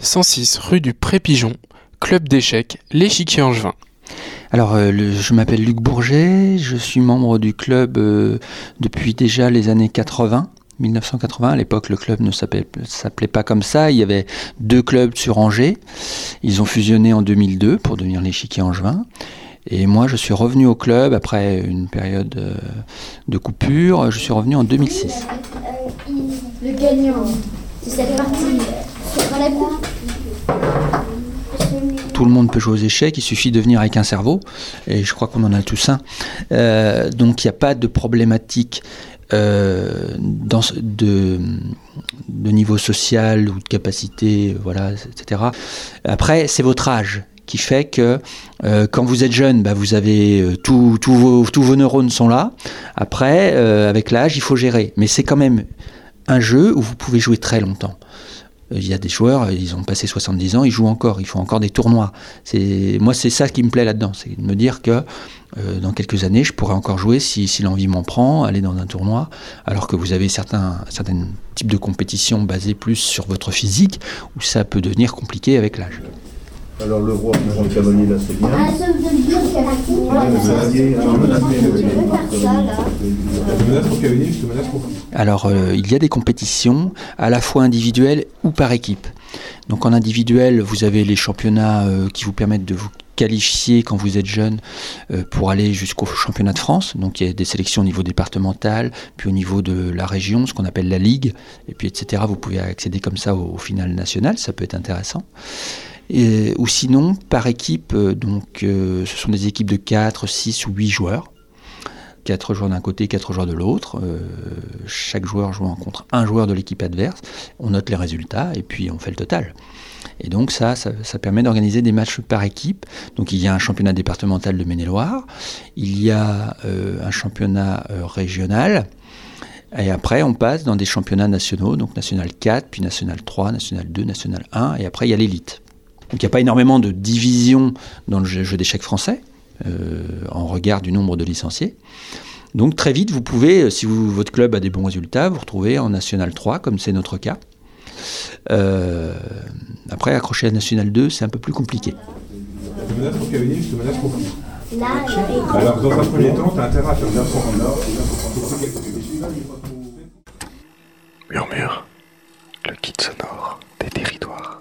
106 rue du Pré-Pigeon, club d'échecs, l'échiquier angevin. Alors, euh, le- je m'appelle Luc Bourget, je suis membre du club euh, depuis déjà les années 80. 1980, à l'époque le club ne s'appelait s'appelait pas comme ça, il y avait deux clubs sur Angers, ils ont fusionné en 2002 pour devenir l'échiquier angevin. Et moi je suis revenu au club après une période euh, de coupure, je suis revenu en 2006. Le gagnant Tout le monde peut jouer aux échecs, il suffit de venir avec un cerveau, et je crois qu'on en a tous un. Euh, donc il n'y a pas de problématique euh, de, niveau social ou de capacité, voilà, etc. Après, c'est votre âge qui fait que euh, quand vous êtes jeune, bah, vous avez tous vos neurones sont là. Après, avec l'âge, il faut gérer. Mais c'est quand même un jeu où vous pouvez jouer très longtemps. Euh, Il y a des joueurs, ils ont passé 70 ans, ils jouent encore, ils font encore des tournois. C'est moi, c'est ça qui me plaît là-dedans, c'est de me dire que euh, dans quelques années, je pourrais encore jouer si, si l'envie m'en prend, aller dans un tournoi, alors que vous avez certains certains types de compétitions basées plus sur votre physique, où ça peut devenir compliqué avec l'âge. Alors le roi, le cavalier là c'est bien. Ah, ça vous donne bien qu'il y a la coupe. Le cavalier, alors Alors, euh, il y a des compétitions à la fois individuelles ou par équipe. Donc, en individuel, vous avez les championnats euh, qui vous permettent de vous qualifier quand vous êtes jeune euh, pour aller jusqu'au championnat de France. Donc, il y a des sélections au niveau départemental, puis au niveau de la région, ce qu'on appelle la ligue, et puis etc. Vous pouvez accéder comme ça au, au final national, ça peut être intéressant. Ou sinon, par équipe, donc, ce sont des équipes de 4, 6 ou 8 joueurs. 4 joueurs d'un côté, 4 joueurs de l'autre. Euh, chaque joueur jouant contre un joueur de l'équipe adverse. On note les résultats et puis on fait le total. Et donc ça, ça, permet d'organiser des matchs par équipe. Donc il y a un championnat départemental de Maine-et-Loire, il y a euh, un championnat euh, régional, et après on passe dans des championnats nationaux, donc national 4, puis national 3, national 2, national 1, et après il y a l'élite. Donc il n'y a pas énormément de divisions dans le jeu, d'échecs français, en regard du nombre de licenciés. Donc très vite, vous pouvez, euh, si vous- votre club a des bons résultats, vous retrouver en National 3, comme c'est notre cas. Euh, après, accrocher à National 2, c'est un peu plus compliqué. Je te menace pour cavalier, je te menace pour Là, là, Alors dans un premier temps, tu as intérêt à faire bien pour Murmure, le kit sonore des territoires.